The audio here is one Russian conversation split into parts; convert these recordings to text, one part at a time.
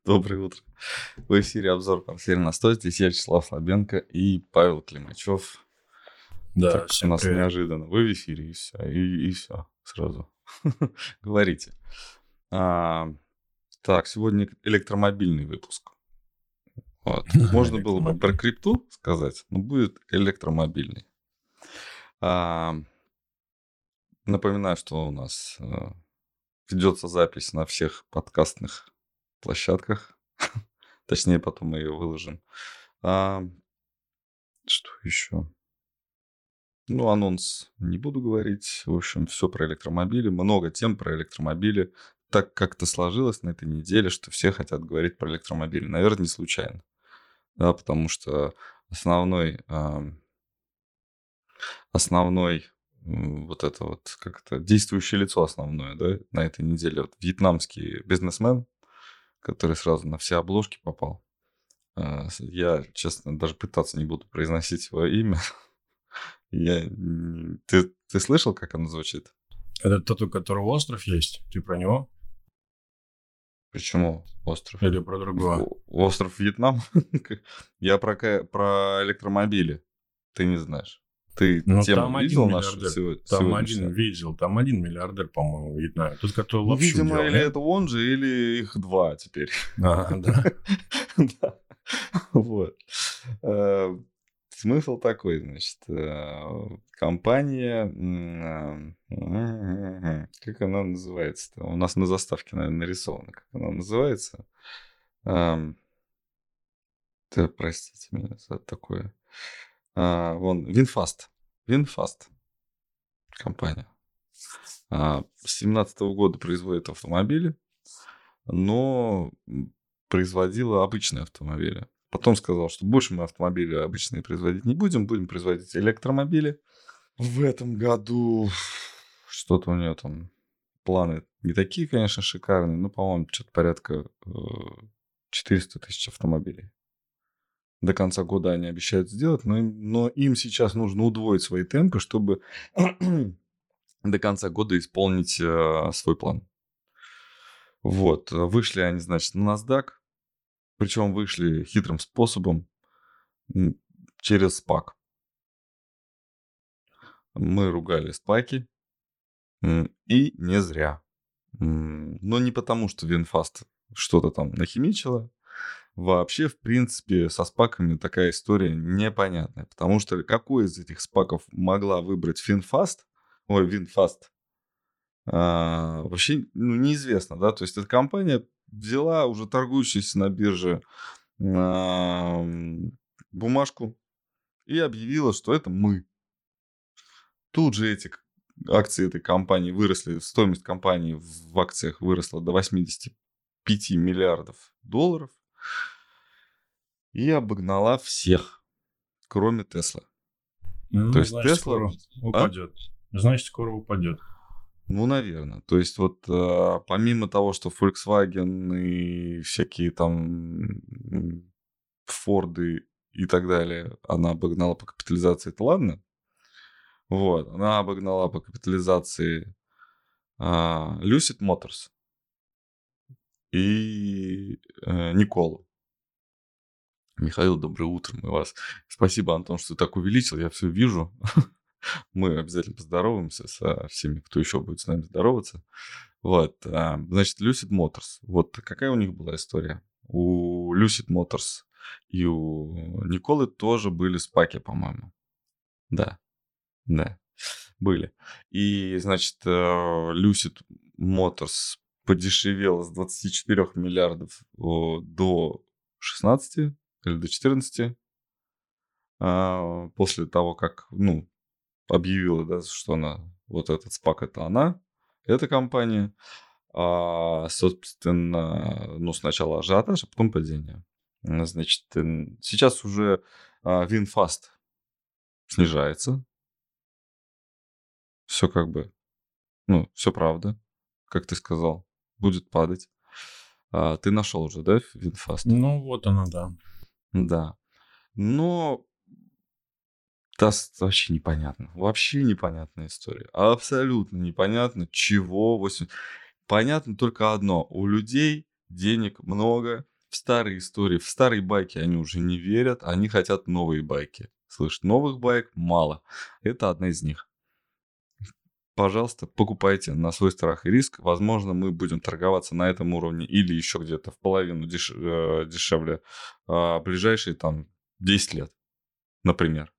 Доброе утро. В эфире обзор портфеля на 100. Здесь я, Вячеслав Слабенко и Павел Климачев. Да, так, у нас привет. неожиданно. Вы в эфире, и все. И, и все. Сразу. Говорите. А, так, сегодня электромобильный выпуск. Вот. Можно было бы про крипту сказать, но будет электромобильный. А, напоминаю, что у нас а, ведется запись на всех подкастных площадках. Точнее, потом мы ее выложим. А, что еще? Ну, анонс не буду говорить. В общем, все про электромобили. Много тем про электромобили. Так как-то сложилось на этой неделе, что все хотят говорить про электромобили. Наверное, не случайно. Да, потому что основной, основной вот это вот как то действующее лицо основное, да, на этой неделе. Вот вьетнамский бизнесмен, который сразу на все обложки попал. А, я, честно, даже пытаться не буду произносить его имя. Я... Ты, ты слышал, как оно звучит? Это тот, у которого остров есть? Ты про него? Почему остров? Или про другого? Остров Вьетнам? Я про, про электромобили. Ты не знаешь. Ты ну, тему там видел нашу сегодня? Там один видел, там один миллиардер, по-моему, в Вьетнаме. Тот, который лапшу Видимо, делал, или нет? это он же, или их два теперь. А, да? Да. Вот. Э, смысл такой, значит, э, компания, э, как она называется-то? У нас на заставке, наверное, нарисовано, как она называется. Да, простите меня за такое. А, вон, VinFast. VinFast. Компания. А, с 17 года производит автомобили, но производила обычные автомобили. Потом сказал, что больше мы автомобили обычные производить не будем, будем производить электромобили. В этом году что-то у нее там планы не такие, конечно, шикарные, но, по-моему, что-то порядка 400 э, тысяч автомобилей до конца года они обещают сделать, но но им сейчас нужно удвоить свои темпы, чтобы до конца года исполнить э, свой план. Вот, вышли они, значит, на NASDAQ, причем вышли хитрым способом через SPAC. Мы ругали спаки, и не зря. Но не потому, что VinFast что-то там нахимичило, Вообще, в принципе, со спаками такая история непонятная, потому что какой из этих спаков могла выбрать Финфаст, ой, VinFast, а, вообще ну, неизвестно, да, то есть эта компания взяла уже торгующуюся на бирже а, бумажку и объявила, что это мы. Тут же эти акции этой компании выросли, стоимость компании в акциях выросла до 85 миллиардов долларов и обогнала всех, кроме Тесла. Ну, То есть значит, Тесла упадет. А? Значит, скоро упадет. Ну, наверное. То есть вот э, помимо того, что Volkswagen и всякие там Форды и так далее, она обогнала по капитализации, это ладно. Вот, она обогнала по капитализации э, Lucid Motors и э, Николу. Михаил, доброе утро, мы вас. Спасибо, Антон, что так увеличил, я все вижу. Мы обязательно поздороваемся со всеми, кто еще будет с нами здороваться. Вот, а, значит, Lucid Motors. Вот какая у них была история? У Lucid Motors и у Николы тоже были спаки, по-моему. Да, да, были. И, значит, э, Lucid Motors подешевел с 24 миллиардов до 16 или до 14 а, после того, как, ну, объявила, да, что она, вот этот спак это она, эта компания, а, собственно, ну, сначала ажиотаж, а потом падение. Значит, сейчас уже VinFast снижается. Все как бы, ну, все правда, как ты сказал, будет падать. А, ты нашел уже, да, VinFast? Ну, вот она, да. Да. Но да, вообще непонятно. Вообще непонятная история. Абсолютно непонятно, чего 8. Понятно только одно. У людей денег много, в старые истории, в старые байки они уже не верят, они хотят новые байки. Слышь, новых байк мало. Это одна из них. Пожалуйста, покупайте на свой страх и риск. Возможно, мы будем торговаться на этом уровне или еще где-то в половину деш... Э, дешевле а, ближайшие там 10 лет, например.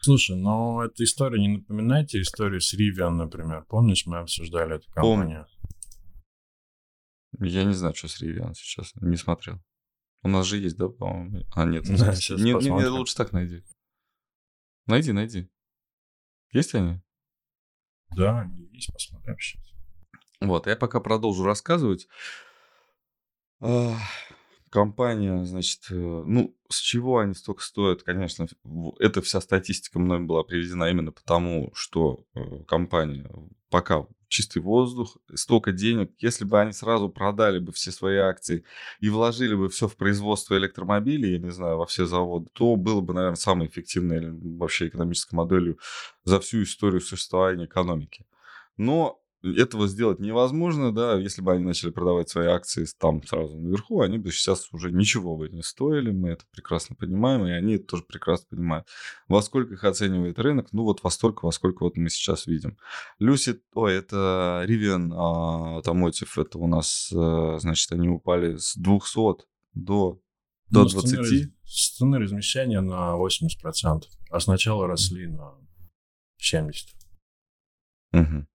Слушай, но эта история не напоминает тебе историю с Rivian, например. Помнишь, мы обсуждали эту компанию? Помню. Я не знаю, что с Rivian сейчас. Не смотрел. У нас же есть, да, по-моему? А, нет. Да, не, не, не, лучше так найди. Найди, найди. Есть они? Да, они есть, посмотрим сейчас. Вот, я пока продолжу рассказывать. Компания, значит, э, ну, с чего они столько стоят, конечно, эта вся статистика мной была приведена именно потому, что э, компания пока чистый воздух, столько денег. Если бы они сразу продали бы все свои акции и вложили бы все в производство электромобилей, я не знаю, во все заводы, то было бы, наверное, самой эффективной вообще экономической моделью за всю историю существования экономики. Но этого сделать невозможно, да, если бы они начали продавать свои акции там сразу наверху, они бы сейчас уже ничего бы не стоили, мы это прекрасно понимаем, и они это тоже прекрасно понимают. Во сколько их оценивает рынок? Ну вот во столько, во сколько вот мы сейчас видим. Люси, ой, это Rivian Automotive, это у нас, э, значит, они упали с 200 до до ну, 20. Цены размещения на 80%, а сначала росли на 70%. Угу.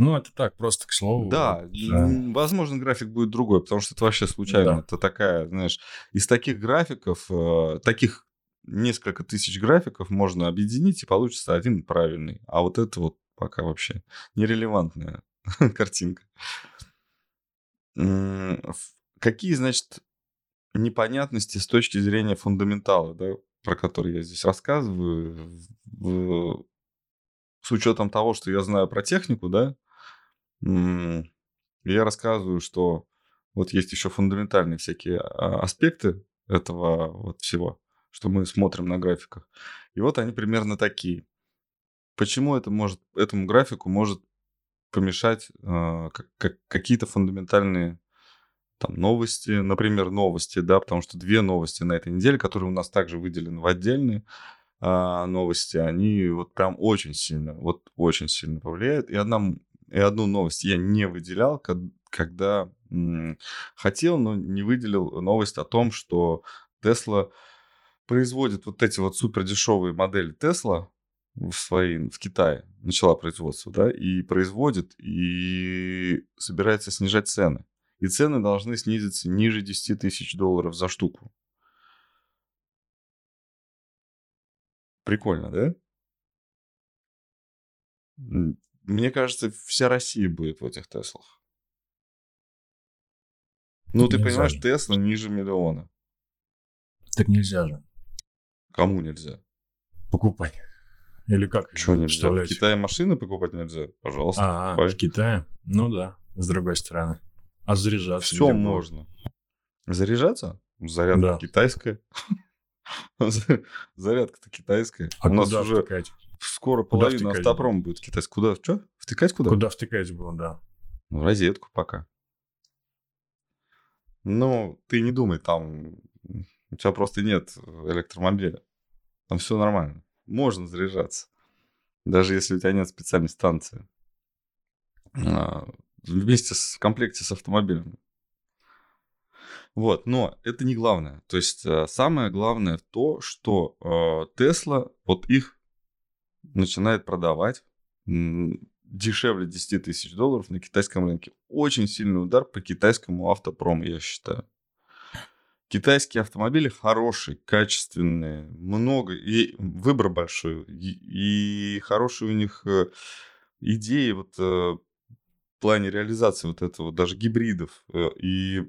Ну, это так, просто к слову. Да, да, возможно, график будет другой, потому что это вообще случайно. Да. Это такая, знаешь, из таких графиков, э, таких несколько тысяч графиков можно объединить, и получится один правильный. А вот это вот пока вообще нерелевантная картинка. Какие, значит, непонятности с точки зрения фундаментала, да, про которые я здесь рассказываю, в, с учетом того, что я знаю про технику, да, я рассказываю, что вот есть еще фундаментальные всякие а, аспекты этого вот всего, что мы смотрим на графиках. И вот они примерно такие. Почему это может, этому графику может помешать э, как, как, какие-то фундаментальные там новости, например, новости, да, потому что две новости на этой неделе, которые у нас также выделены в отдельные э, новости, они вот прям очень сильно, вот очень сильно повлияют. И одна и одну новость я не выделял, когда хотел, но не выделил новость о том, что Tesla производит вот эти вот супер дешевые модели Tesla в своей в Китае начала производство, да, и производит и собирается снижать цены. И цены должны снизиться ниже 10 тысяч долларов за штуку. Прикольно, да? Мне кажется, вся Россия будет в этих Теслах. Ну, ты нельзя понимаешь, же. Тесла ниже миллиона. Так нельзя же. Кому нельзя? Покупать. Или как? Что нельзя? В Китае машины покупать нельзя? Пожалуйста. А, покупай. в Китае? Ну да, с другой стороны. А заряжаться? Все можно. Заряжаться? Зарядка да. китайская. Зарядка-то китайская. А У нас уже втыкать? скоро половина автопром будет китайский. Куда? Что? Втыкать куда? Куда втыкать было, да. Ну, розетку пока. Ну, ты не думай, там у тебя просто нет электромобиля. Там все нормально. Можно заряжаться. Даже если у тебя нет специальной станции. А, вместе с, в комплекте с автомобилем. Вот, но это не главное. То есть э, самое главное то, что Тесла, э, вот их начинает продавать дешевле 10 тысяч долларов на китайском рынке. Очень сильный удар по китайскому автопрому, я считаю. Китайские автомобили хорошие, качественные, много, и выбор большой, и, и хорошие у них э, идеи вот э, в плане реализации вот этого, даже гибридов. Э, и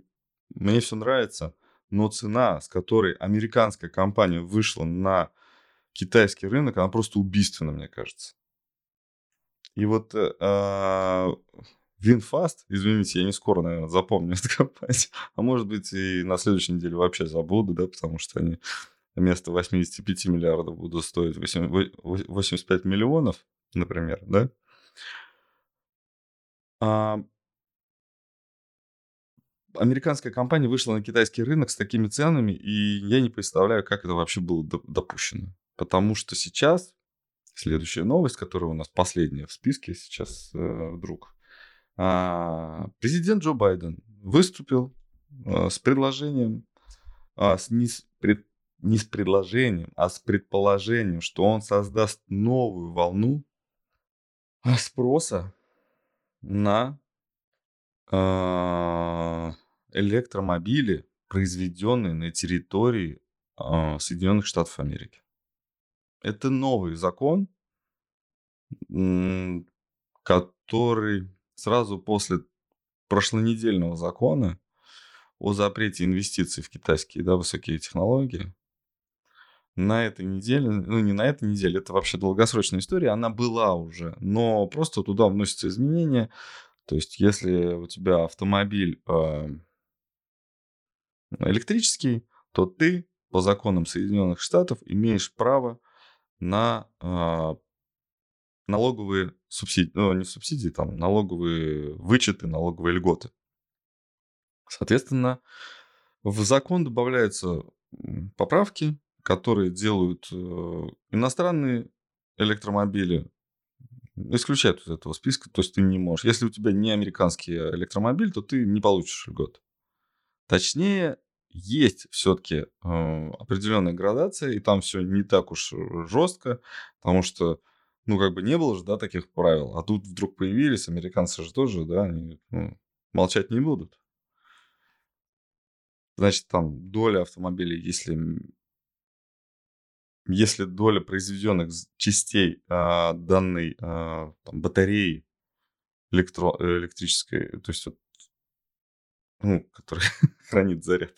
мне все нравится, но цена, с которой американская компания вышла на китайский рынок, она просто убийственна, мне кажется. И вот э, а, VinFast, извините, я не скоро, наверное, запомню эту компанию, а может быть и на следующей неделе вообще забуду, да, потому что они вместо 85 миллиардов будут стоить 85 миллионов, например, да. А, американская компания вышла на китайский рынок с такими ценами, и я не представляю, как это вообще было допущено. Потому что сейчас, следующая новость, которая у нас последняя в списке сейчас э, вдруг, э, президент Джо Байден выступил э, с предложением, э, с, не, с, пред, не с предложением, а с предположением, что он создаст новую волну спроса на а, электромобили, произведенные на территории а, Соединенных Штатов Америки. Это новый закон, который сразу после прошлонедельного закона о запрете инвестиций в китайские да, высокие технологии на этой неделе, ну не на этой неделе, это вообще долгосрочная история, она была уже, но просто туда вносятся изменения, то есть, если у тебя автомобиль э, электрический, то ты по законам Соединенных Штатов имеешь право на э, налоговые субсидии, ну, не субсидии, там, налоговые вычеты, налоговые льготы. Соответственно, в закон добавляются поправки, которые делают э, иностранные электромобили исключают из этого списка, то есть ты не можешь. Если у тебя не американский электромобиль, то ты не получишь льгот. Точнее, есть все-таки э, определенная градация, и там все не так уж жестко, потому что, ну, как бы не было же, да, таких правил. А тут вдруг появились, американцы же тоже, да, они ну, молчать не будут. Значит, там доля автомобилей, если если доля произведенных частей а, данной а, там, батареи электро, электрической, то есть вот, ну, которая хранит заряд,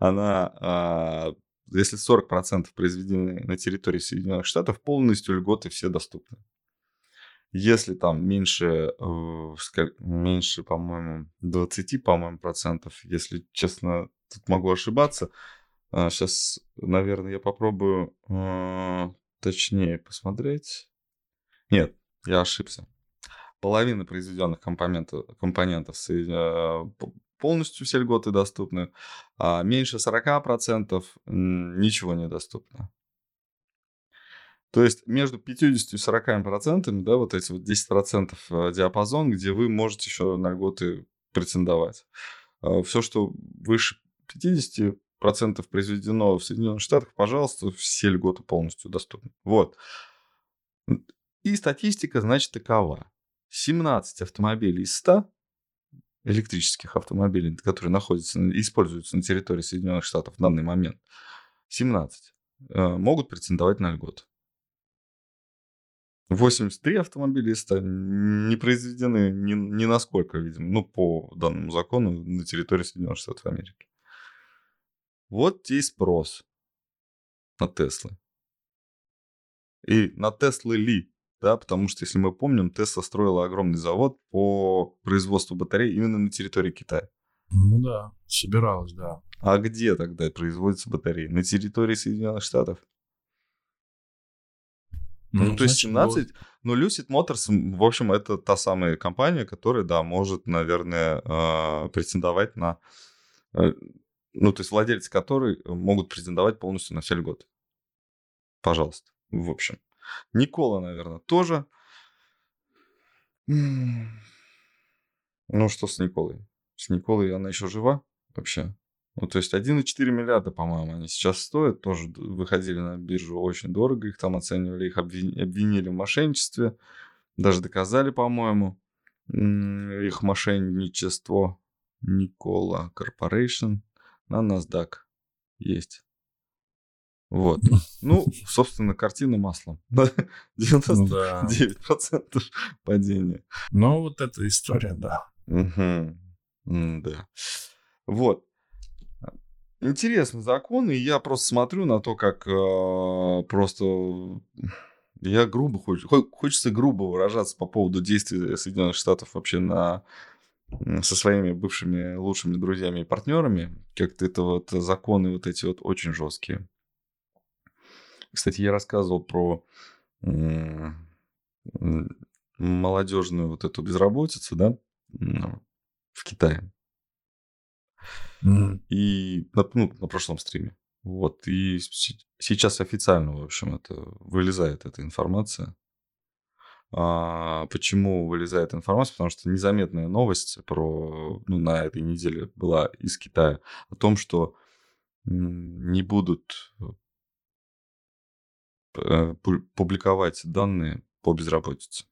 она, а, если 40% произведены на территории Соединенных Штатов, полностью льготы все доступны. Если там меньше, э, меньше, по-моему, 20, по-моему, процентов, если честно, тут могу ошибаться, а, сейчас, наверное, я попробую э, точнее посмотреть. Нет, я ошибся. Половина произведенных компонентов, компонентов э, полностью все льготы доступны, а меньше 40% ничего не доступно. То есть между 50 и 40 процентами, да, вот эти вот 10 процентов э, диапазон, где вы можете еще на льготы претендовать. А Все, что выше 50, процентов произведено в Соединенных Штатах, пожалуйста, все льготы полностью доступны. Вот. И статистика, значит, такова. 17 автомобилей из 100 электрических автомобилей, которые находятся, используются на территории Соединенных Штатов в данный момент, 17 э, могут претендовать на льготы. 83 автомобиля из 100 не произведены ни, ни насколько, видимо, ну, по данному закону на территории Соединенных Штатов Америки. Вот и спрос на Теслы. И на Теслы ли, да, потому что, если мы помним, Тесла строила огромный завод по производству батарей именно на территории Китая. Ну да, собиралась, да. А где тогда производятся батареи? На территории Соединенных Штатов? Ну, ну то есть 17, вот... но Lucid Motors, в общем, это та самая компания, которая, да, может, наверное, э, претендовать на э, ну, то есть владельцы которой э, могут претендовать полностью на все льготы. Пожалуйста. В общем. Никола, наверное, тоже. Ну, что с Николой? С Николой она еще жива вообще? Ну, то есть 1,4 миллиарда, по-моему, они сейчас стоят. Тоже выходили на биржу очень дорого. Их там оценивали, их обвинили в мошенничестве. Даже доказали, по-моему, их мошенничество. Никола Корпорейшн на NASDAQ есть. Вот. Ну, собственно, картина маслом. 99% ну падения. Ну, вот эта история, да. Угу. Да. Вот. Интересный закон, и я просто смотрю на то, как э, просто я грубо хочу, хочется грубо выражаться по поводу действий Соединенных Штатов вообще на со своими бывшими лучшими друзьями и партнерами. Как-то это вот законы вот эти вот очень жесткие. Кстати, я рассказывал про молодежную вот эту безработицу, да, в Китае. И на, ну, на прошлом стриме. Вот. И сейчас официально, в общем, это вылезает эта информация. А, почему вылезает информация? Потому что незаметная новость про, ну, на этой неделе была из Китая о том, что не будут э, публиковать данные по безработице.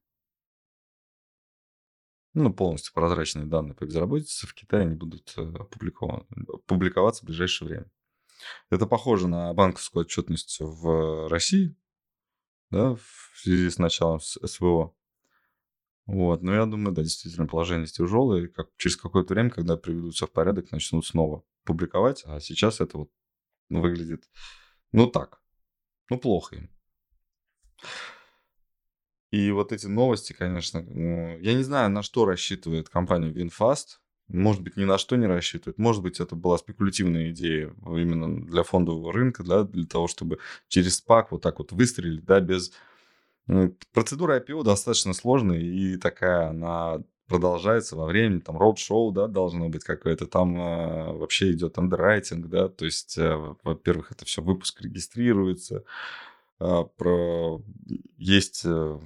Ну, полностью прозрачные данные по безработице в Китае не будут э, публиковаться в ближайшее время. Это похоже на банковскую отчетность в России, да, в связи с началом СВО. Вот, но я думаю, да, действительно, положение тяжелое, и как, через какое-то время, когда приведут все в порядок, начнут снова публиковать, а сейчас это вот выглядит, ну так, ну плохо им. И вот эти новости, конечно, ну, я не знаю, на что рассчитывает компания VinFast, может быть, ни на что не рассчитывает. Может быть, это была спекулятивная идея именно для фондового рынка, да, для того, чтобы через SPAC вот так вот выстрелить, да, без... Ну, процедура IPO достаточно сложная и такая, она продолжается во времени, там, роуд-шоу, да, должно быть какое-то, там э, вообще идет андеррайтинг, да, то есть, э, во-первых, это все выпуск регистрируется, э, про... есть э,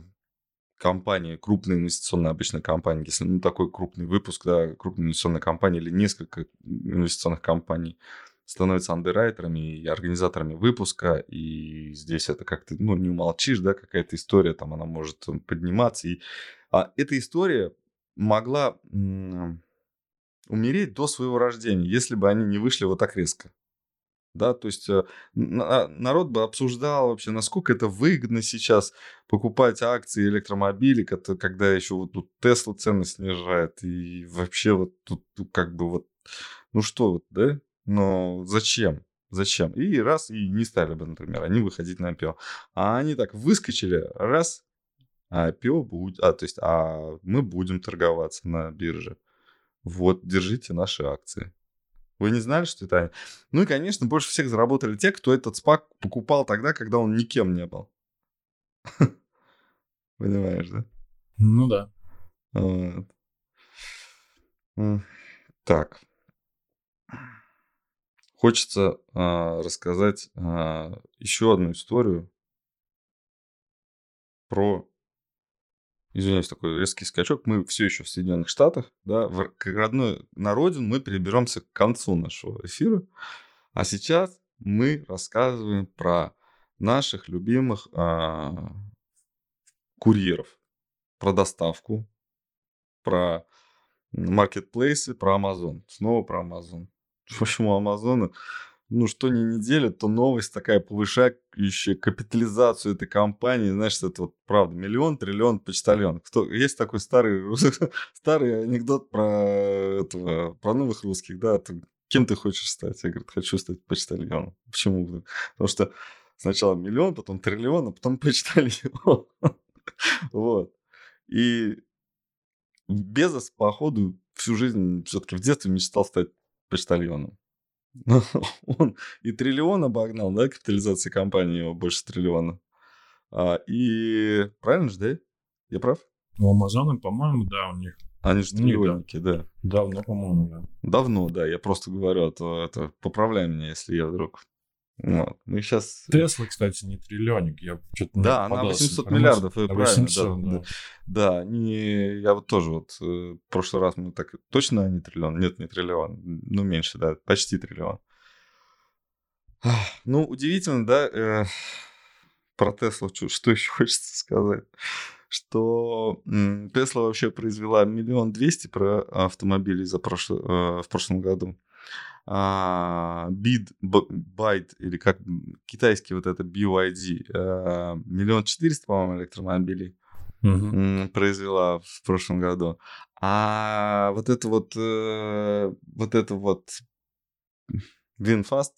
компания, крупная инвестиционная обычная компания, если ну, такой крупный выпуск, да, крупная инвестиционная компания или несколько инвестиционных компаний становятся андеррайтерами и организаторами выпуска, и здесь это как-то, ну, не умолчишь, да, какая-то история, там она может подниматься. И... А эта история могла умереть до своего рождения, если бы они не вышли вот так резко да, то есть э, а, народ бы обсуждал вообще, насколько это выгодно сейчас покупать акции электромобилей, когда еще вот тут Тесла цены снижает, и вообще вот тут как бы вот, ну что вот, да, но зачем? Зачем? И раз, и не стали бы, например, они выходить на IPO. А они так выскочили, раз, а IPO будет, а, то есть, а мы будем торговаться на бирже. Вот, держите наши акции. Вы не знали, что это они? Ну и, конечно, больше всех заработали те, кто этот спак покупал тогда, когда он никем не был. Понимаешь, да? Ну да. Вот. Так. Хочется а, рассказать а, еще одну историю про извиняюсь, такой резкий скачок, мы все еще в Соединенных Штатах, да, в, к родной, на родину мы переберемся к концу нашего эфира, а сейчас мы рассказываем про наших любимых а, курьеров, про доставку, про маркетплейсы, про Amazon, снова про Amazon. В общем, у Амазона ну, что не неделя, то новость такая повышающая капитализацию этой компании. Знаешь, это вот правда, миллион, триллион, почтальон. Кто, есть такой старый, старый анекдот про этого, про новых русских, да, ты, кем ты хочешь стать? Я говорю, хочу стать почтальоном. Почему? Потому что сначала миллион, потом триллион, а потом почтальон. Вот. И Безос, походу, всю жизнь все-таки в детстве мечтал стать почтальоном. он и триллион обогнал, да, капитализация компании его больше триллиона. А, и правильно же, да? Я прав? У Амазона, по-моему, да, у них. Они же триллионники, да. Давно, по-моему, да. Давно, да. Я просто говорю, а то это поправляй меня, если я вдруг вот. Мы сейчас... Тесла, кстати, не триллионник. Я что-то да, она 800 миллиардов, а 800, да. Да, да. не, я вот тоже вот э, в прошлый раз мы так... Точно не триллион? Нет, не триллион. Ну, меньше, да, почти триллион. Ну, удивительно, да, э, про Теслу, что еще хочется сказать что Тесла вообще произвела миллион двести про автомобилей за прошлый, э, в прошлом году Bid, Byte, или как китайский вот это BYD, а, миллион четыреста, по-моему, электромобилей uh-huh. произвела в прошлом году. А вот это вот, э, вот это вот VinFast,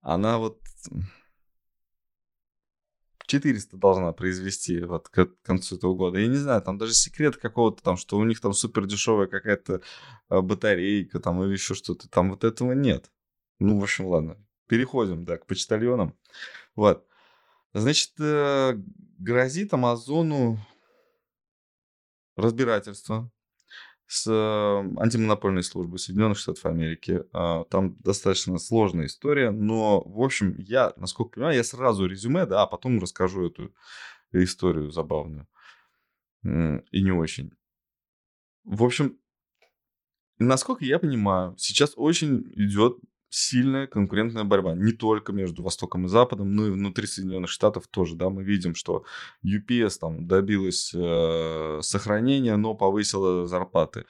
она вот 400 должна произвести вот к концу этого года. Я не знаю, там даже секрет какого-то там, что у них там супер дешевая какая-то а, батарейка там или еще что-то. Там вот этого нет. Ну, в общем, ладно. Переходим, да, к почтальонам. Вот. Значит, э, грозит Амазону разбирательство с э, антимонопольной службой Соединенных Штатов Америки. А, там достаточно сложная история, но, в общем, я, насколько понимаю, я сразу резюме, да, а потом расскажу эту историю забавную и не очень. В общем, насколько я понимаю, сейчас очень идет сильная конкурентная борьба. Не только между Востоком и Западом, но и внутри Соединенных Штатов тоже. Да, мы видим, что UPS там добилась э, сохранения, но повысила зарплаты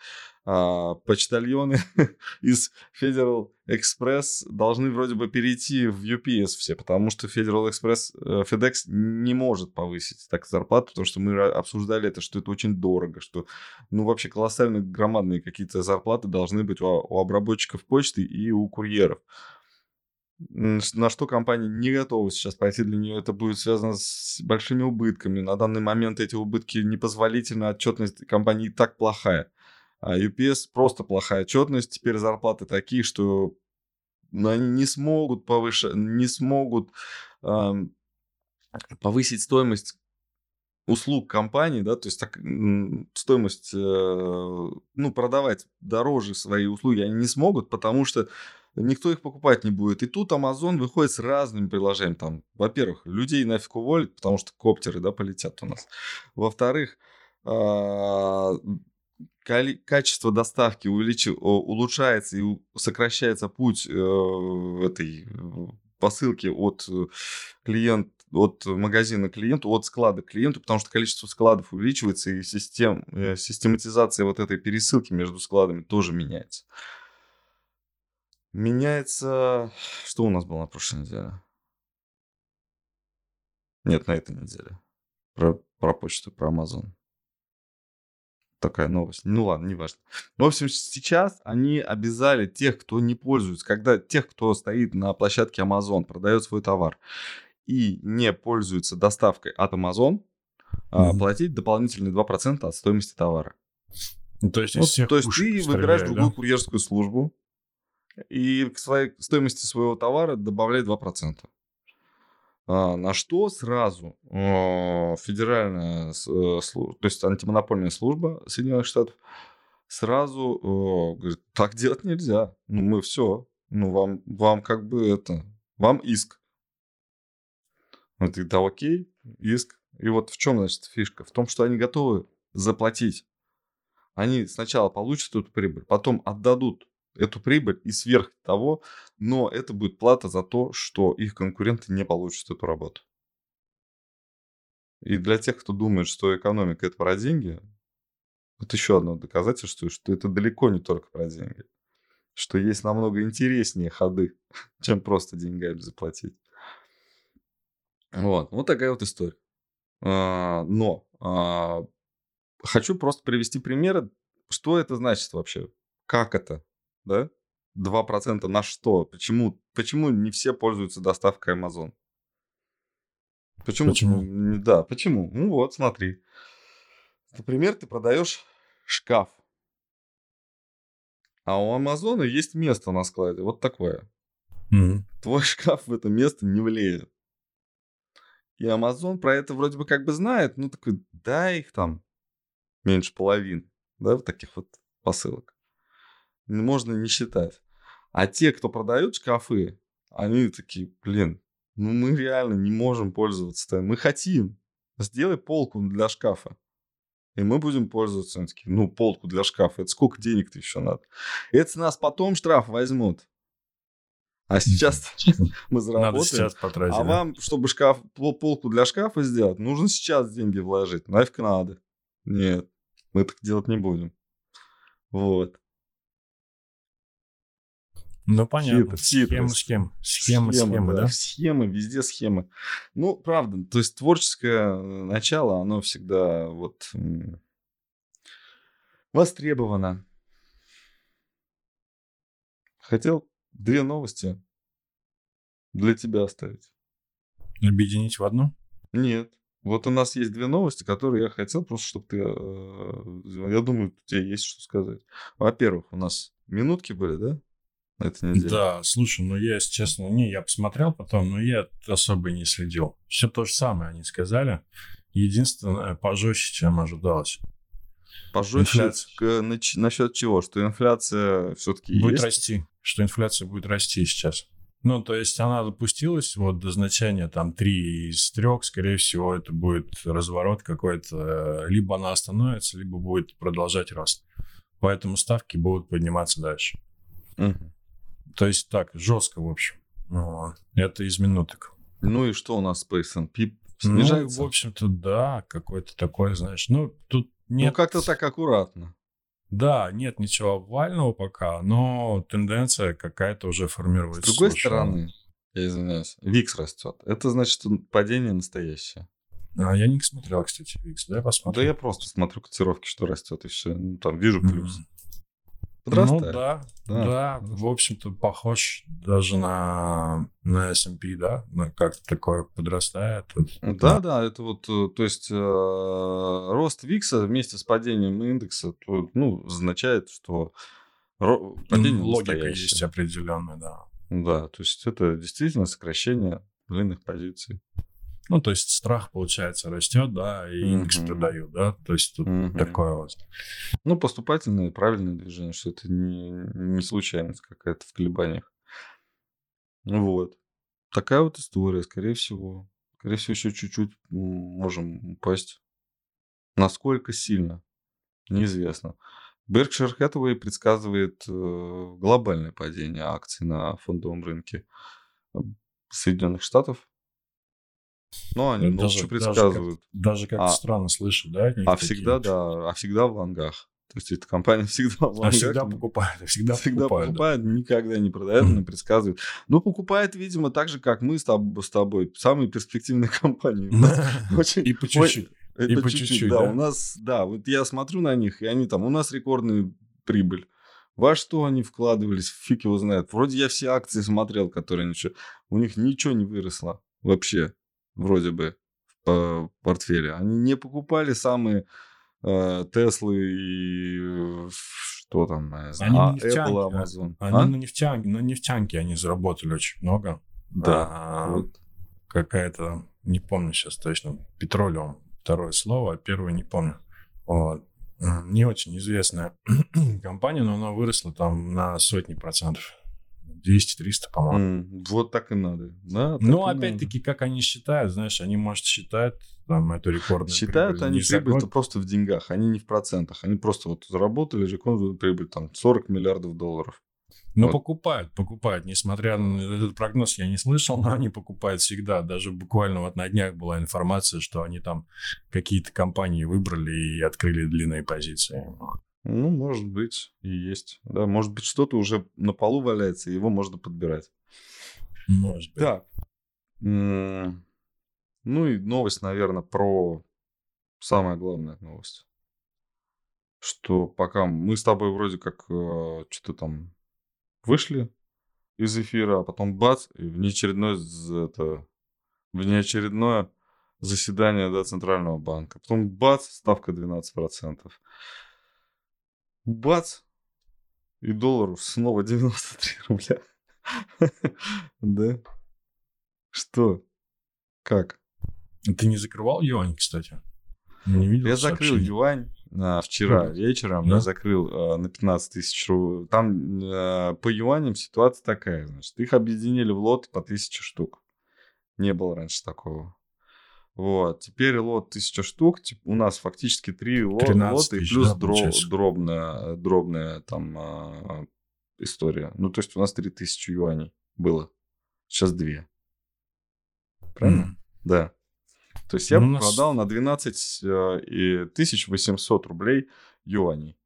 а, почтальоны из Federal Express должны вроде бы перейти в UPS все, потому что Federal Express, э, FedEx не может повысить так зарплату, потому что мы обсуждали это, что это очень дорого, что, ну, вообще колоссально громадные какие-то зарплаты должны быть у, у обработчиков почты и у курьеров. На что компания не готова сейчас пойти, для нее это будет связано с большими убытками. На данный момент эти убытки непозволительны, отчетность компании и так плохая. А UPS просто плохая отчетность, теперь зарплаты такие, что они не смогут повышать, не смогут э, повысить стоимость услуг компании, да, то есть так, стоимость, э, ну, продавать дороже свои услуги они не смогут, потому что никто их покупать не будет. И тут Amazon выходит с разными приложениями. Там, во-первых, людей нафиг уволить, потому что коптеры, да, полетят у нас. Во-вторых, а, качество доставки увелич... улучшается и сокращается путь э, этой посылки от э, клиента от магазина к клиенту, от склада к клиенту, потому что количество складов увеличивается, и систем, э, систематизация вот этой пересылки между складами тоже меняется. Меняется... Что у нас было на прошлой неделе? Нет, на этой неделе. Про, про почту, про Amazon такая новость. Ну ладно, неважно. В общем, сейчас они обязали тех, кто не пользуется, когда тех, кто стоит на площадке Amazon, продает свой товар и не пользуется доставкой от Amazon, mm-hmm. платить дополнительные 2% от стоимости товара. Ну, то есть, ну, то есть ты выбираешь другую да? курьерскую службу и к своей стоимости своего товара добавляй 2%. А, на что сразу федеральная служба, э, то есть антимонопольная служба Соединенных Штатов сразу говорит, так делать нельзя. Ну, мы все. Ну, вам, вам как бы это, вам иск. Он говорит, да окей, иск. И вот в чем, значит, фишка? В том, что они готовы заплатить. Они сначала получат эту прибыль, потом отдадут эту прибыль и сверх того, но это будет плата за то, что их конкуренты не получат эту работу. И для тех, кто думает, что экономика это про деньги, это еще одно доказательство, что это далеко не только про деньги. Что есть намного интереснее ходы, чем просто деньгами заплатить. Вот, вот такая вот история. А, но а, хочу просто привести примеры, что это значит вообще, как это да? 2% на что? Почему, почему не все пользуются доставкой Amazon? Почему? почему? Да, почему? Ну вот, смотри. Например, ты продаешь шкаф. А у Амазона есть место на складе. Вот такое. Mm-hmm. Твой шкаф в это место не влезет. И Амазон про это вроде бы как бы знает. Ну, такой, да, их там меньше половины. Да, вот таких вот посылок можно не считать. А те, кто продают шкафы, они такие, блин, ну мы реально не можем пользоваться. Мы хотим. Сделай полку для шкафа. И мы будем пользоваться. Они такие, ну, полку для шкафа. Это сколько денег-то еще надо? Это с нас потом штраф возьмут. А сейчас мы заработаем. Надо сейчас потратить. А да? вам, чтобы шкаф, полку для шкафа сделать, нужно сейчас деньги вложить. Нафиг надо. Нет, мы так делать не будем. Вот. Ну, понятно. Схемы, схем. Схемы, схемы, схемы да. да? Схемы, везде схемы. Ну, правда, то есть творческое э, начало, оно всегда вот востребовано. Хотел две новости для тебя оставить. Объединить в одну? Нет. Вот у нас есть две новости, которые я хотел просто, чтобы ты... Э, я думаю, у тебя есть что сказать. Во-первых, у нас минутки были, да? На этой неделе. Да, слушай, ну я, если честно, не, я посмотрел потом, но я особо не следил. Все то же самое они сказали. Единственное, пожестче, чем ожидалось. Пожестче инфляция... насчет чего? Что инфляция все-таки Будет есть? расти. Что инфляция будет расти сейчас. Ну, то есть она допустилась вот до значения там 3 из 3, скорее всего, это будет разворот какой-то. Либо она остановится, либо будет продолжать рост. Поэтому ставки будут подниматься дальше. Угу. То есть так, жестко, в общем. Ну, это из минуток. Ну и что у нас по S&P? Снижается? Ну, в общем-то, да, какой-то такой, знаешь, ну, тут ну, нет... Ну, как-то так аккуратно. Да, нет ничего обвального пока, но тенденция какая-то уже формируется. С другой стороны, я извиняюсь, ВИКС растет. Это значит, падение настоящее. А я не смотрел, кстати, ВИКС, да, посмотрю. Да я просто смотрю котировки, что растет, и все. Ну, там вижу плюс. Mm-hmm. Подрастает. Ну да, да, да, в общем-то похож даже на, на S&P, да, на как такое подрастает. Да, да, да, это вот, э, то есть э, рост Викса вместе с падением индекса, то, ну, означает, что ро- падение Логика настоящее. есть определенная, да. Да, то есть это действительно сокращение длинных позиций. Ну, то есть страх, получается, растет, да, и индекс mm-hmm. продают, да, то есть тут mm-hmm. такое вот. Ну, поступательное правильное движение, что это не, не случайность какая-то в колебаниях. Вот. Такая вот история, скорее всего. Скорее всего, еще чуть-чуть можем упасть. Насколько сильно? Неизвестно. Berkshire Hathaway предсказывает э, глобальное падение акций на фондовом рынке Соединенных Штатов ну, они ну, даже, предсказывают. Даже, как, как-то а, странно слышать, да? А всегда, да, а всегда в лонгах. То есть эта компания всегда в лонгах. А всегда покупает, а всегда, всегда покупает, покупает да. никогда не продает, не предсказывает. Ну, покупает, видимо, так же, как мы с тобой, с тобой самые перспективные компании. И по чуть-чуть. И по чуть-чуть, да. У нас, да, вот я смотрю на них, и они там, у нас рекордная прибыль. Во что они вкладывались, фиг его знает. Вроде я все акции смотрел, которые ничего, у них ничего не выросло вообще вроде бы в портфеле. Они не покупали самые э, Теслы и э, что там, они а, нефтянки, Apple, Amazon. Они а? на нефтянке, на нефтянке они заработали очень много. Да. А, вот. Какая-то, не помню сейчас точно, петролиум, второе слово, а первое не помню. Вот. Не очень известная компания, но она выросла там на сотни процентов. 200-300, по-моему. Mm, вот так и надо. Да, ну, опять-таки, как они считают, знаешь, они, может, считают там эту рекордную Считают прибыль, они прибыль-то просто в деньгах, они не в процентах. Они просто вот заработали рекордную прибыль, там, 40 миллиардов долларов. Ну, вот. покупают, покупают. Несмотря на этот прогноз, я не слышал, но они покупают всегда. Даже буквально вот на днях была информация, что они там какие-то компании выбрали и открыли длинные позиции. Ну, может быть, и есть. Да, может быть, что-то уже на полу валяется, его можно подбирать. Может быть. Так. Ну и новость, наверное, про самая главная новость. Что пока мы с тобой вроде как э, что-то там вышли из эфира, а потом бац, и внеочередное, это, внеочередное заседание да, Центрального банка. Потом бац, ставка 12% бац, и доллар снова 93 рубля. Да? Что? Как? Ты не закрывал юань, кстати? Не видел Я закрыл юань а, вчера вечером. Я закрыл а, на 15 тысяч рублей. Там а, по юаням ситуация такая, значит. Их объединили в лот по 1000 штук. Не было раньше такого. Вот. Теперь лот 1000 штук. У нас фактически три лота и плюс да, дроб, дробная, дробная там а, история. Ну, то есть у нас 3000 юаней было. Сейчас 2. Правильно? Mm. Да. То есть я ну, продал нас... на 12 э, и 1800 рублей юаней.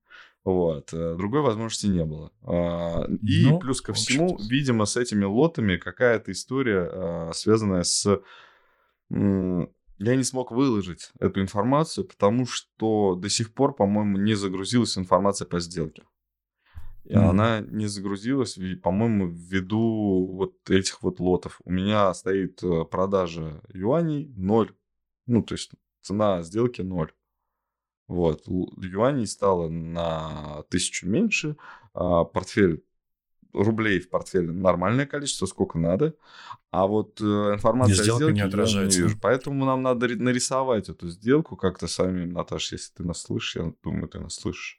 Вот. Э, другой возможности не было. А, и ну, плюс ко всему, видимо, с этими лотами какая-то история, а, связанная с я не смог выложить эту информацию, потому что до сих пор, по-моему, не загрузилась информация по сделке. И mm-hmm. она не загрузилась, по-моему, ввиду вот этих вот лотов. У меня стоит э, продажа юаней 0. Ну, то есть цена сделки 0. Вот. Юаней стало на тысячу меньше, а портфель рублей в портфеле нормальное количество, сколько надо, а вот э, информация о Сделка не сделке я отражается. не вижу. Поэтому нам надо ри- нарисовать эту сделку как-то сами, Наташа, если ты нас слышишь, я думаю, ты нас слышишь.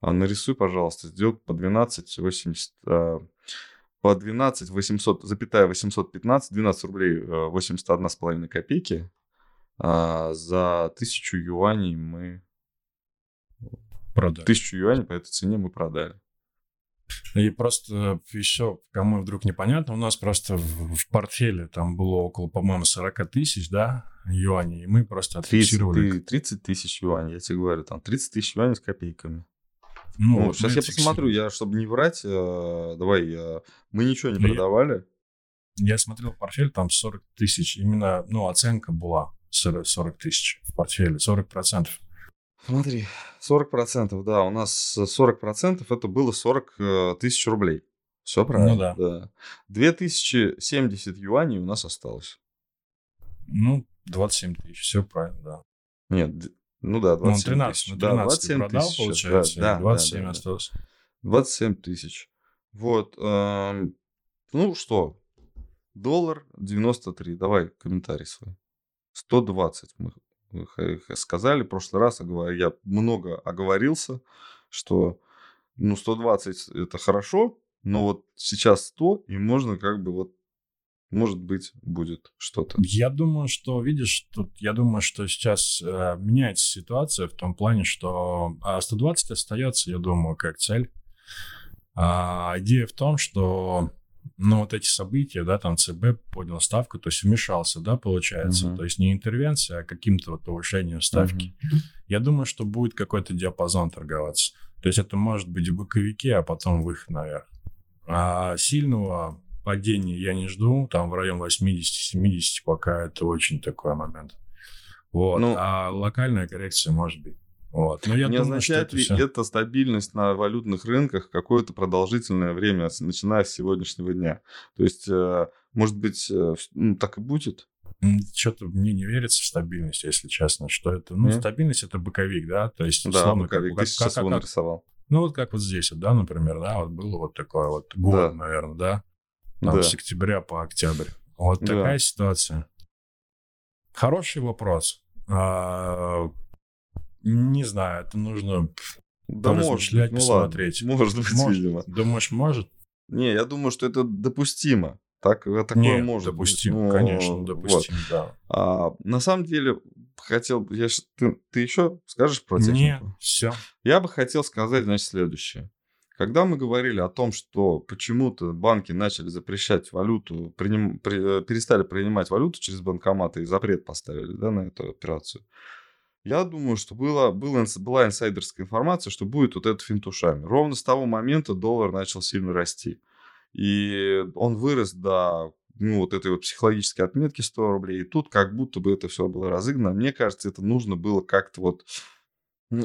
А нарисуй, пожалуйста, сделку по 12,80, а, по 12 800, запятая 815, 12 рублей э, 81 с половиной копейки. А, за 1000 юаней мы... Продать. 1000 юаней по этой цене мы продали. И просто еще, кому вдруг непонятно, у нас просто в, в портфеле там было около, по-моему, 40 тысяч, да, юаней, и мы просто 30, отфиксировали. ты- 30 тысяч юаней, я тебе говорю, там 30 тысяч юаней с копейками. Ну, Ну, вот сейчас я посмотрю, я, чтобы не врать, э, давай, э, мы ничего не Ну, я- продавали. Я смотрел портфель, там 40 тысяч, именно, ну, оценка была 40 40 тысяч в портфеле, 40 процентов. Смотри, 40%, да, у нас 40% это было 40 э, тысяч рублей. Все правильно. Ну да. да. 2070 юаней у нас осталось. Ну, 27 тысяч, все правильно, да. Нет, ну да, Ну, 27 13, тысяч. ну, Да, 13 ты 27 продал, тысяч получается, да, да, 27 да, да. осталось. 27 тысяч. Вот. эм, ну что, доллар 93. Давай комментарий свой. 120 мы сказали в прошлый раз. оговор- Я много оговорился, что ну 120 это хорошо, но вот сейчас 100, и можно как бы вот, может быть, будет что-то. Я думаю, что, видишь, тут, я думаю, что сейчас э, меняется ситуация в том плане, что а, 120 остается, я думаю, как цель. А идея в том, что, ну, вот эти события, да, там ЦБ поднял ставку, то есть вмешался, да, получается, Мгм. то есть не интервенция, а каким-то вот повышением ставки. Я думаю, что будет какой-то диапазон торговаться. То есть это может быть в боковике, а потом выход наверх. А сильного падения я не жду. Там в район 80-70 пока это очень такой момент. Вот. Ну- а локальная коррекция может быть. Вот. Но я не думаю, означает это ли всё- это стабильность на валютных рынках какое-то продолжительное время, начиная с сегодняшнего дня? То есть, э, может быть, э, ну, так и будет? Что-то мне не верится в стабильность, если честно, что это... Ну, Не? стабильность — это боковик, да? То есть, Да, условно, как- боковик. как- Ты сейчас как- его как- нарисовал. Ну, вот как вот здесь, вот, да, например, да, вот было вот такое вот год, Да. наверное, да? Там Да. с октября по октябрь. Вот Да. такая ситуация. Хороший вопрос. А, не знаю, это нужно... Да может поразмышлять, быть, ну ладно. Может быть, Может. видимо. Думаешь, может? Не, я думаю, что это допустимо. Так, э, такое Нет, может допустимо, быть. Ну, конечно, вот. допустимо, да. А, на самом деле, хотел бы... Я, ты, ты еще скажешь про технику? Не, все. Я бы хотел сказать, значит, следующее. Когда мы говорили о том, что почему-то банки начали запрещать валюту, приним- при- э, перестали принимать валюту через банкоматы и запрет поставили да, на эту операцию, я думаю, что было, было, была инсайдерская информация, что будет вот это финтушами. Ровно с того момента доллар начал сильно расти. И он вырос до ну, вот этой вот психологической отметки 100 рублей. И тут как будто бы это все было разыгнано. Мне кажется, это нужно было как-то вот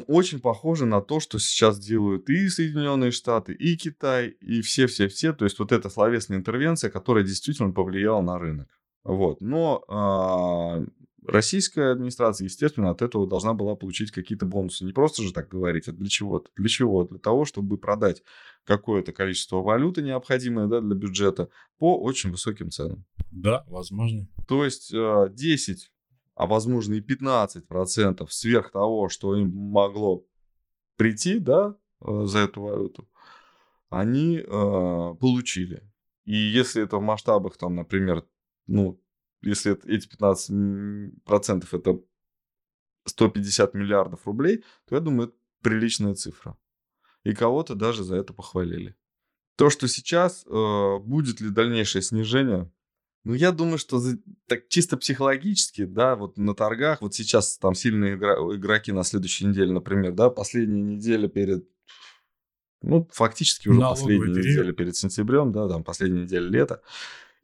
очень похоже на то, что сейчас делают и Соединенные Штаты, и Китай, и все-все-все. То есть вот эта словесная интервенция, которая действительно повлияла на рынок. Вот. Но а, российская администрация, естественно, от этого должна была получить какие-то бонусы. Не просто же так говорить, а для чего-то. Для чего? Для того, чтобы продать какое-то количество валюты, необходимое да, для бюджета, по очень высоким ценам. Да, возможно. То есть э, 10, а возможно и 15 процентов сверх того, что им могло прийти, да, э, за эту валюту, они э, получили. И если это в масштабах, там, например, ну, если эти 15 м, процентов это 150 миллиардов рублей, то я думаю, это приличная цифра. И кого-то даже за это похвалили. То, что сейчас, э, будет ли дальнейшее снижение, ну, я думаю, что за- так чисто психологически, да, вот на торгах, вот сейчас там сильные игра- игроки на следующей неделе, например, да, последняя неделя перед, ну, фактически уже Налоговый последняя период. неделя перед сентябрем, да, там последняя неделя лета,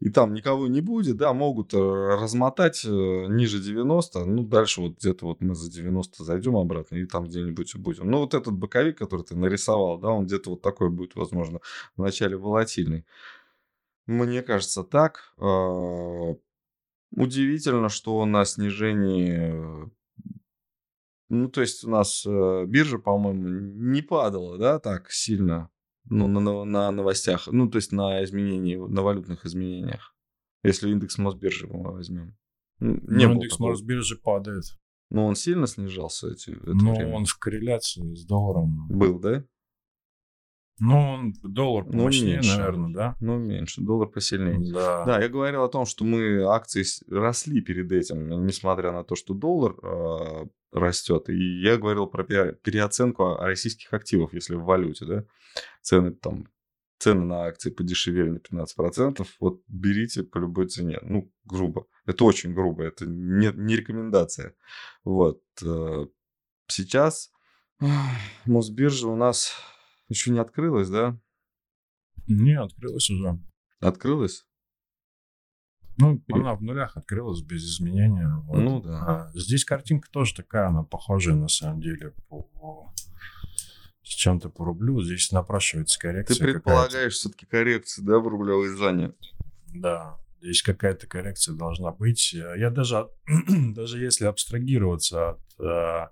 и там никого не будет, да, могут э, размотать э, ниже 90, ну, дальше вот где-то вот мы за 90 зайдем обратно и там где-нибудь будем. Ну, вот этот боковик, который ты нарисовал, да, он где-то вот такой будет, возможно, вначале волатильный. Мне кажется, так. А, Удивительно, что на снижении... э, Ну, то есть у нас биржа, по-моему, не падала, да, так сильно Ну, на, на, на новостях. Ну, то есть на изменении, на валютных изменениях. Если индекс Мосбиржи мы возьмем. Н- Не ну, индекс Мосбиржи падает. Ну, он сильно снижался эти, это Ну, время? он в корреляции с долларом. Был, да? Ну, он доллар Ну, помощнее, меньше. наверное, да? Ну, меньше. Доллар посильнее. Да. Да, я говорил о том, что мы акции росли перед этим, несмотря на то, что доллар э, растет. И я говорил про пере- переоценку российских активов, если в валюте, да. Цены там, цены на акции подешевели на 15%. Вот берите по любой цене. Ну, грубо. Это очень грубо, это не, не рекомендация. Вот. э, Сейчас Мосбиржа у нас еще не открылась, да? Не, открылась уже. Открылась? Ну, она в нулях открылась без изменения. вот. Ну да. А, здесь картинка тоже такая, она похожая на самом деле по с чем-то по рублю. Здесь напрашивается коррекция. Ты предполагаешь все-таки коррекцию, да, в рублевой зоне? Да, здесь какая-то коррекция должна быть. Я даже, даже если абстрагироваться от э,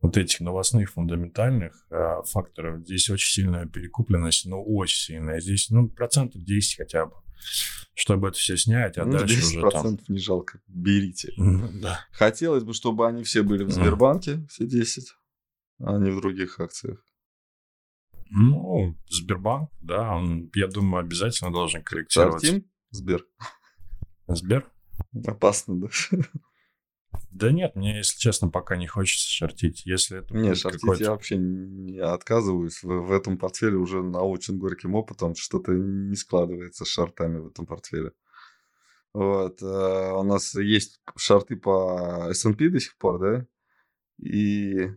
вот этих новостных фундаментальных э, факторов, здесь очень сильная перекупленность, ну, очень сильная. Здесь, ну, процентов 10 хотя бы, чтобы это все снять, а Ну, дальше 10% уже там... не жалко, берите. Да. Хотелось бы, чтобы они все были в. Сбербанке, все 10, а не в других акциях. Ну, Сбербанк, да, он, я думаю, обязательно должен корректироваться. Шартим? Сбер. Сбер? Опасно, да? Да нет, мне, если честно, пока не хочется шортить. Если это Не, шортить я вообще не отказываюсь. В, в этом портфеле уже на очень горьким опытом что-то не складывается с шортами в этом портфеле. Вот. э, У нас есть шорты по S&P до сих пор, да? И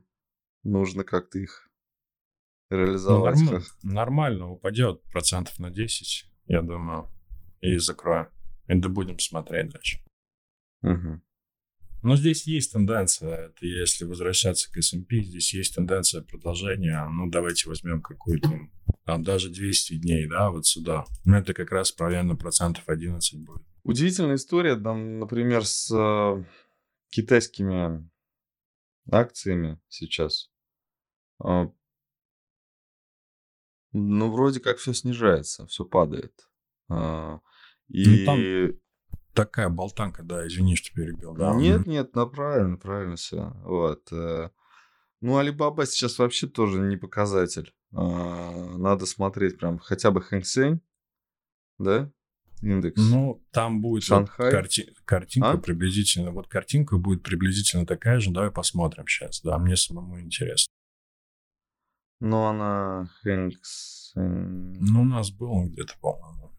нужно как-то их Ну, реализовать. норм- как- нормально упадет процентов на 10, я думаю, и закроем. И да будем смотреть дальше. Мгм. Но здесь есть тенденция, это если возвращаться к S&P, здесь есть тенденция продолжения. Ну, давайте возьмем какую-то, там, даже 200 дней, да, вот сюда. Ну, это как раз примерно процентов 11 будет. Удивительная история, там, например, с э, китайскими акциями сейчас. А, Ну, вроде как все снижается, все падает. А, И Ну, там Такая болтанка, да, извини, что перебил. Да. нет, нет, ну правильно, правильно все. Вот. э. Ну, Алибаба сейчас вообще тоже не показатель. А, Надо смотреть прям хотя бы Хэнк Сень, да, индекс. Ну, там будет вот Шанхай? карти- картинка А? приблизительно. Вот картинка будет приблизительно такая же. Давай посмотрим сейчас. Да, мне самому интересно. Но она Хэнк Сень... Ну, у нас был где-то, по-моему.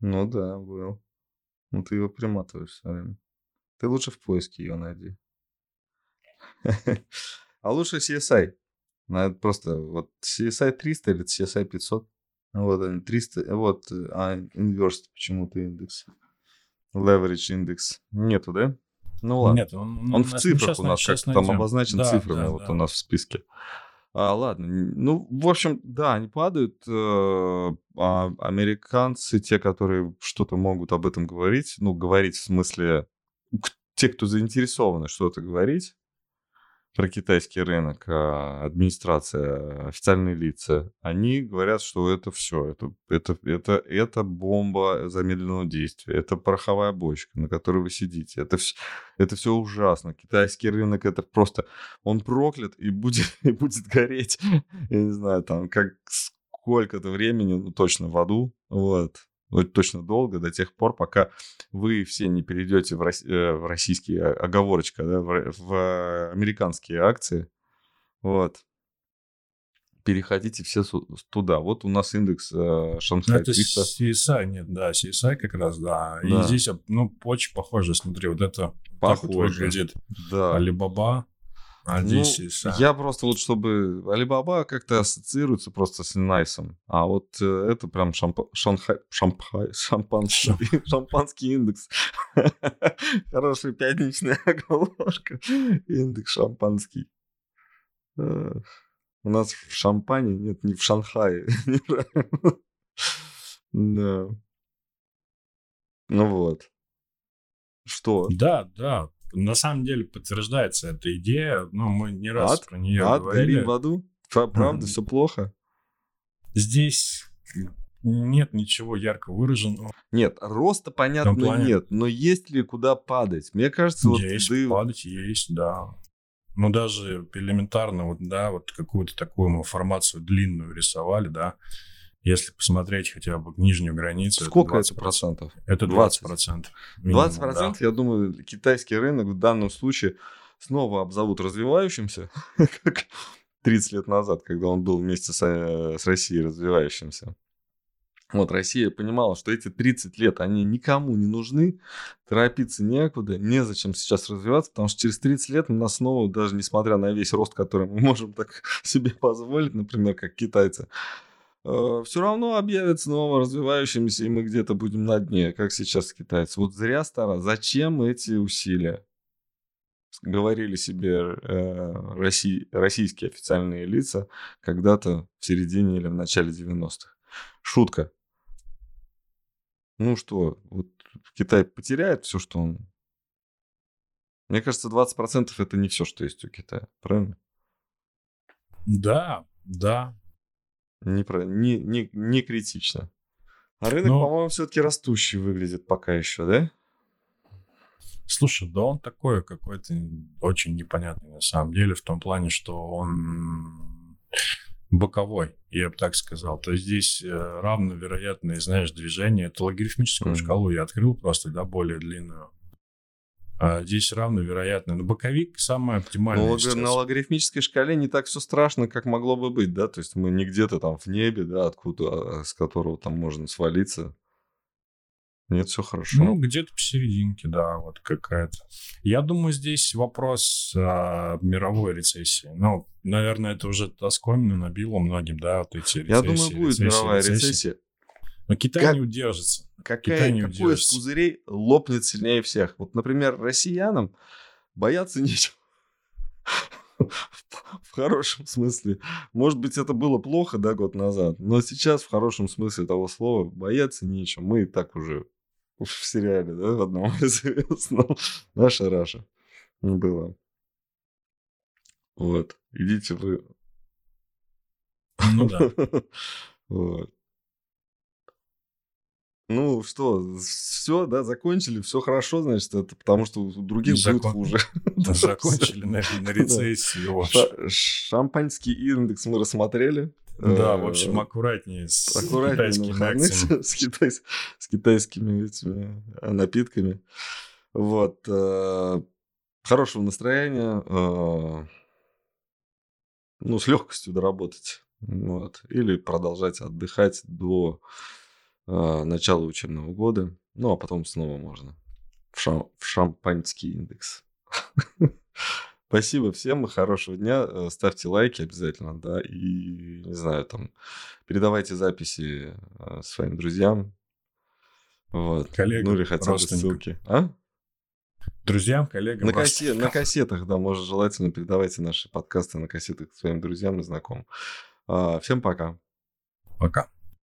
Ну да, был. Ну ты его приматываешь все время. Ты лучше в поиске ее найди. А лучше CSI. Надо просто вот CSI 300 или CSI 500. Вот они, 300. Вот, э, а inverse почему-то индекс. Leverage индекс. Нету, да? Ну ладно. Нет, он, Он в цифрах у нас как там обозначен Да, цифрами да, вот да. у нас в списке. А, ладно, ну, в общем, да, они падают. э, а американцы, те, которые что-то могут об этом говорить, ну, говорить в смысле, те, кто заинтересованы что-то говорить про китайский рынок, а, администрация, официальные лица, они говорят, что это все, это, это, это, это бомба замедленного действия, это пороховая бочка, на которой вы сидите, это, вс- это все ужасно. Китайский рынок это просто он проклят и будет, и будет гореть, я не знаю, там, как сколько-то времени, ну, точно в аду, вот, вот точно долго, до тех пор, пока вы все не перейдете в, рос- э, в российские, оговорочка, да, в, в американские акции, вот, переходите все туда. Вот у нас индекс э, Ну, Шанхай это 300. CSI, нет, да, CSI как раз, да. И Да. здесь, ну, очень похоже, смотри, вот это так вот Похоже. выглядит. Да. Алибаба, а Ну, CSI. я просто вот, чтобы Алибаба как-то ассоциируется просто с Найсом, а вот э, это прям шампа- Шанхай, шампай, шампанский, шампанский индекс. Хорошая пятничная оговорка. Индекс шампанский. У нас в Шампане, нет, не в Шанхае. Да. Ну вот. Что? Да, да. На самом деле подтверждается эта идея. Ну, мы не раз Ад? про нее Ад, говорили. горим в аду? Пра- Правда, все плохо? Здесь нет ничего ярко выраженного. Нет, роста, понятно, плане... нет. Но есть ли куда падать? Мне кажется, вот... Есть, ты... падать есть, да. Ну, даже элементарно, вот, да, вот какую-то такую мы формацию длинную рисовали, да, если посмотреть хотя бы нижнюю границу... Сколько это, 20%? это процентов? Это 20 процентов. 20 процентов, да. я думаю, китайский рынок в данном случае снова обзовут развивающимся, как 30 лет назад, когда он был вместе с, э, с Россией развивающимся. Вот Россия понимала, что эти 30 лет, они никому не нужны, торопиться некуда, незачем сейчас развиваться, потому что через 30 лет у нас снова, даже несмотря на весь рост, который мы можем так себе позволить, например, как китайцы, все равно объявится снова развивающимся, и мы где-то будем на дне, как сейчас китайцы. Вот зря стара. Зачем эти усилия? Говорили себе э, России, российские официальные лица когда-то в середине или в начале 90-х. Шутка. Ну что, вот Китай потеряет все, что он... Мне кажется, 20% это не все, что есть у Китая, правильно? Да, да. Не, про... не, не, не критично. А рынок, Но... по-моему, все-таки растущий выглядит пока еще, да? Слушай, да он такой какой-то очень непонятный на самом деле, в том плане, что он боковой, я бы так сказал. То есть здесь э, равновероятные, знаешь, движения. Это логарифмическую mm-hmm. шкалу я открыл просто, да, более длинную. А здесь равновероятно. Но боковик самый оптимальный. Но сейчас. на логарифмической шкале не так все страшно, как могло бы быть, да? То есть мы не где-то там в небе, да, откуда, а, с которого там можно свалиться. Нет, все хорошо. Ну, где-то посерединке, да, вот какая-то. Я думаю, здесь вопрос а, мировой рецессии. Ну, наверное, это уже тоскомно набило многим, да, вот эти рецессии. Я думаю, будет рецессии, мировая рецессия. рецессия. Но Китай как, не удержится. Какая, Китай не какой удержится. из пузырей лопнет сильнее всех? Вот, например, россиянам бояться нечего. В хорошем смысле. Может быть, это было плохо, да, год назад. Но сейчас, в хорошем смысле того слова, бояться нечего. Мы и так уже в сериале, да, в одном известном. Наша Раша было. Вот. Идите вы. Ну да. Вот. Ну что, все, да, закончили, все хорошо, значит, это потому что у других Закон... будет хуже. Закончили на, на рецессию. Шампанский индекс мы рассмотрели. Да, в общем, аккуратнее с аккуратнее китайскими акциями. С, китай, с китайскими этими э, напитками. Вот. Э, хорошего настроения. Э, ну, с легкостью доработать. Вот. Или продолжать отдыхать до начала учебного года. Ну, а потом снова можно в, шам, в шампанский индекс. Спасибо всем, хорошего дня. Э, ставьте лайки обязательно, да, и, не знаю, там, передавайте записи э, своим друзьям. Вот. Коллегам, ну или хотя бы ссылки. А? Друзьям, коллегам. На, кассет, на кассетах, да, может, желательно передавайте наши подкасты на кассетах своим друзьям и знакомым. А, всем пока. Пока.